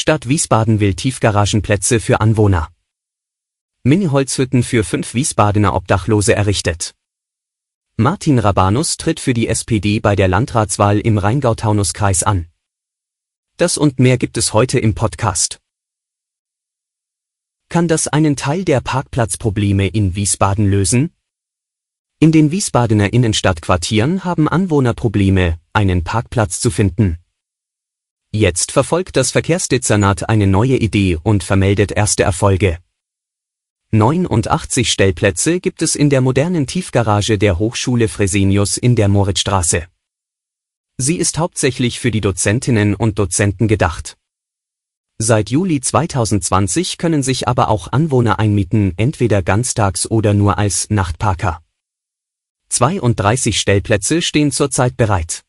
Stadt Wiesbaden will Tiefgaragenplätze für Anwohner. Mini-Holzhütten für fünf Wiesbadener Obdachlose errichtet. Martin Rabanus tritt für die SPD bei der Landratswahl im Rheingau-Taunus-Kreis an. Das und mehr gibt es heute im Podcast. Kann das einen Teil der Parkplatzprobleme in Wiesbaden lösen? In den Wiesbadener Innenstadtquartieren haben Anwohner Probleme, einen Parkplatz zu finden. Jetzt verfolgt das Verkehrsdezernat eine neue Idee und vermeldet erste Erfolge. 89 Stellplätze gibt es in der modernen Tiefgarage der Hochschule Fresenius in der Moritzstraße. Sie ist hauptsächlich für die Dozentinnen und Dozenten gedacht. Seit Juli 2020 können sich aber auch Anwohner einmieten, entweder ganztags oder nur als Nachtparker. 32 Stellplätze stehen zurzeit bereit.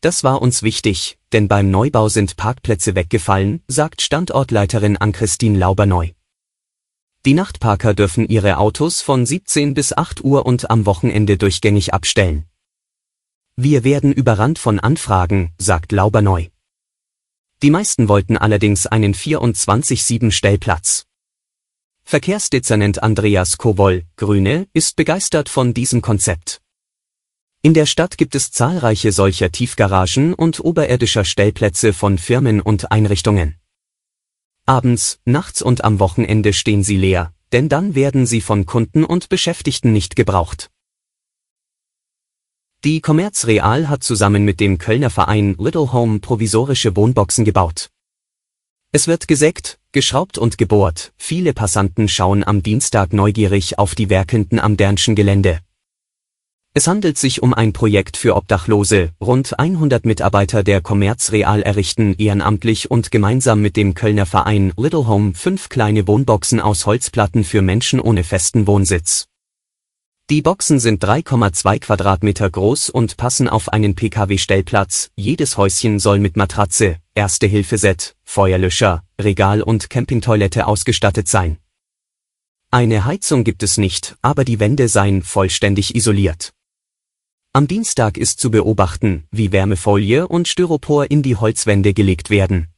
Das war uns wichtig, denn beim Neubau sind Parkplätze weggefallen, sagt Standortleiterin Ann-Christine Lauberneu. Die Nachtparker dürfen ihre Autos von 17 bis 8 Uhr und am Wochenende durchgängig abstellen. Wir werden überrannt von Anfragen, sagt Lauberneu. Die meisten wollten allerdings einen 24-7 Stellplatz. Verkehrsdezernent Andreas Kowol, Grüne, ist begeistert von diesem Konzept. In der Stadt gibt es zahlreiche solcher Tiefgaragen und oberirdischer Stellplätze von Firmen und Einrichtungen. Abends, nachts und am Wochenende stehen sie leer, denn dann werden sie von Kunden und Beschäftigten nicht gebraucht. Die Commerz Real hat zusammen mit dem Kölner Verein Little Home provisorische Wohnboxen gebaut. Es wird gesägt, geschraubt und gebohrt, viele Passanten schauen am Dienstag neugierig auf die werkelnden am Dernschen Gelände. Es handelt sich um ein Projekt für Obdachlose, rund 100 Mitarbeiter der Commerz Real errichten ehrenamtlich und gemeinsam mit dem Kölner Verein Little Home fünf kleine Wohnboxen aus Holzplatten für Menschen ohne festen Wohnsitz. Die Boxen sind 3,2 Quadratmeter groß und passen auf einen Pkw-Stellplatz, jedes Häuschen soll mit Matratze, Erste-Hilfe-Set, Feuerlöscher, Regal und Campingtoilette ausgestattet sein. Eine Heizung gibt es nicht, aber die Wände seien vollständig isoliert. Am Dienstag ist zu beobachten, wie Wärmefolie und Styropor in die Holzwände gelegt werden.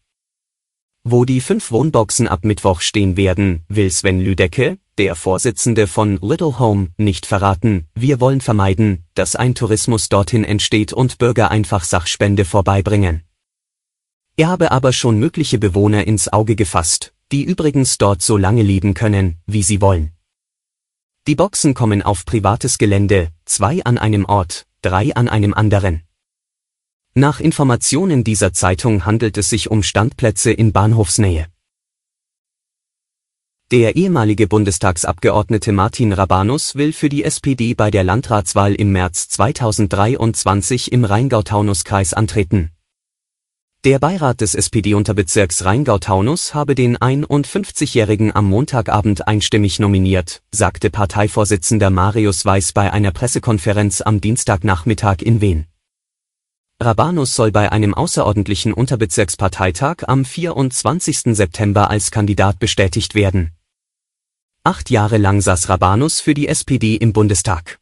Wo die fünf Wohnboxen ab Mittwoch stehen werden, will Sven Lüdecke, der Vorsitzende von Little Home, nicht verraten. Wir wollen vermeiden, dass ein Tourismus dorthin entsteht und Bürger einfach Sachspende vorbeibringen. Er habe aber schon mögliche Bewohner ins Auge gefasst, die übrigens dort so lange leben können, wie sie wollen. Die Boxen kommen auf privates Gelände, zwei an einem Ort, drei an einem anderen. Nach Informationen dieser Zeitung handelt es sich um Standplätze in Bahnhofsnähe. Der ehemalige Bundestagsabgeordnete Martin Rabanus will für die SPD bei der Landratswahl im März 2023 im Rheingau-Taunus-Kreis antreten. Der Beirat des SPD-Unterbezirks Rheingau-Taunus habe den 51-Jährigen am Montagabend einstimmig nominiert, sagte Parteivorsitzender Marius Weiß bei einer Pressekonferenz am Dienstagnachmittag in Wien. Rabanus soll bei einem außerordentlichen Unterbezirksparteitag am 24. September als Kandidat bestätigt werden. Acht Jahre lang saß Rabanus für die SPD im Bundestag.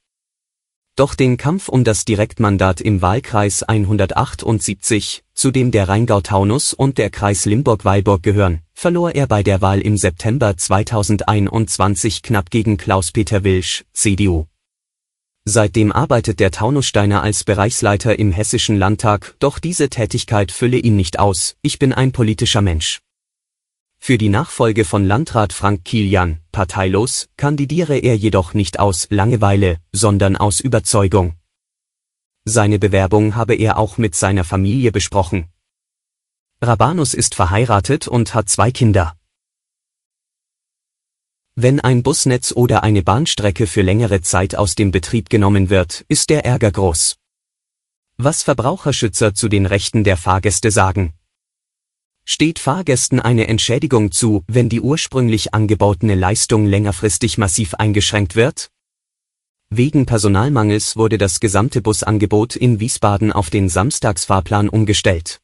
Doch den Kampf um das Direktmandat im Wahlkreis 178, zu dem der Rheingau-Taunus und der Kreis Limburg-Weilburg gehören, verlor er bei der Wahl im September 2021 knapp gegen Klaus-Peter Wilsch, CDU. Seitdem arbeitet der Taunussteiner als Bereichsleiter im Hessischen Landtag, doch diese Tätigkeit fülle ihn nicht aus, ich bin ein politischer Mensch. Für die Nachfolge von Landrat Frank Kilian, parteilos, kandidiere er jedoch nicht aus Langeweile, sondern aus Überzeugung. Seine Bewerbung habe er auch mit seiner Familie besprochen. Rabanus ist verheiratet und hat zwei Kinder. Wenn ein Busnetz oder eine Bahnstrecke für längere Zeit aus dem Betrieb genommen wird, ist der Ärger groß. Was Verbraucherschützer zu den Rechten der Fahrgäste sagen. Steht Fahrgästen eine Entschädigung zu, wenn die ursprünglich angebotene Leistung längerfristig massiv eingeschränkt wird? Wegen Personalmangels wurde das gesamte Busangebot in Wiesbaden auf den Samstagsfahrplan umgestellt.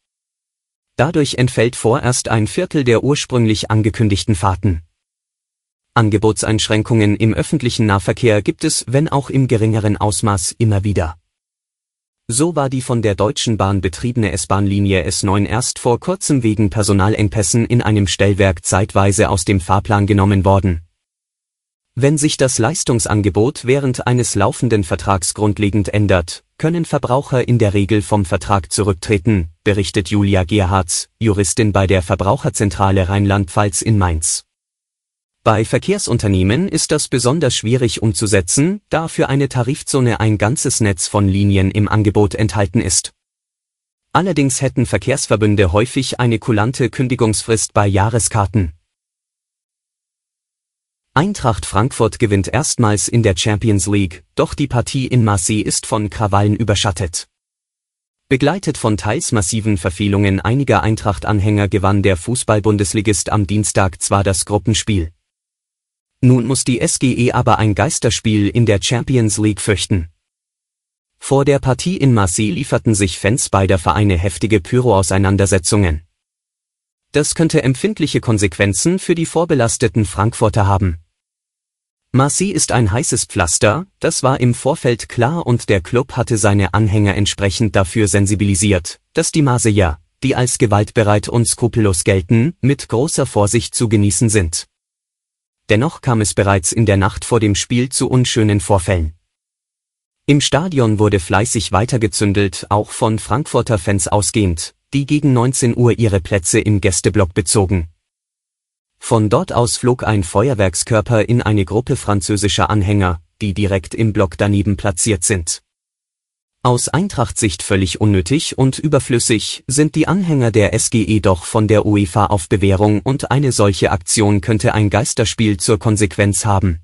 Dadurch entfällt vorerst ein Viertel der ursprünglich angekündigten Fahrten. Angebotseinschränkungen im öffentlichen Nahverkehr gibt es, wenn auch im geringeren Ausmaß, immer wieder. So war die von der Deutschen Bahn betriebene S-Bahn-Linie S9 erst vor kurzem wegen Personalengpässen in einem Stellwerk zeitweise aus dem Fahrplan genommen worden wenn sich das Leistungsangebot während eines laufenden Vertrags grundlegend ändert, können Verbraucher in der Regel vom Vertrag zurücktreten, berichtet Julia Gerhards, Juristin bei der Verbraucherzentrale Rheinland-Pfalz in Mainz. Bei Verkehrsunternehmen ist das besonders schwierig umzusetzen, da für eine Tarifzone ein ganzes Netz von Linien im Angebot enthalten ist. Allerdings hätten Verkehrsverbünde häufig eine kulante Kündigungsfrist bei Jahreskarten. Eintracht Frankfurt gewinnt erstmals in der Champions League, doch die Partie in Marseille ist von Krawallen überschattet. Begleitet von teils massiven Verfehlungen einiger Eintracht-Anhänger gewann der Fußball-Bundesligist am Dienstag zwar das Gruppenspiel. Nun muss die SGE aber ein Geisterspiel in der Champions League fürchten. Vor der Partie in Marseille lieferten sich Fans beider Vereine heftige Pyro-Auseinandersetzungen. Das könnte empfindliche Konsequenzen für die vorbelasteten Frankfurter haben. Marseille ist ein heißes Pflaster, das war im Vorfeld klar und der Club hatte seine Anhänger entsprechend dafür sensibilisiert, dass die Marseiller, die als gewaltbereit und skrupellos gelten, mit großer Vorsicht zu genießen sind. Dennoch kam es bereits in der Nacht vor dem Spiel zu unschönen Vorfällen. Im Stadion wurde fleißig weitergezündelt, auch von Frankfurter Fans ausgehend, die gegen 19 Uhr ihre Plätze im Gästeblock bezogen. Von dort aus flog ein Feuerwerkskörper in eine Gruppe französischer Anhänger, die direkt im Block daneben platziert sind. Aus Eintracht-Sicht völlig unnötig und überflüssig sind die Anhänger der SGE doch von der UEFA auf Bewährung und eine solche Aktion könnte ein Geisterspiel zur Konsequenz haben.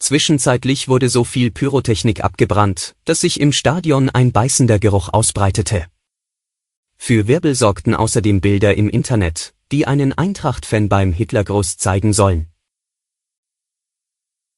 Zwischenzeitlich wurde so viel Pyrotechnik abgebrannt, dass sich im Stadion ein beißender Geruch ausbreitete. Für Wirbel sorgten außerdem Bilder im Internet, die einen Eintracht-Fan beim Hitlergruß zeigen sollen.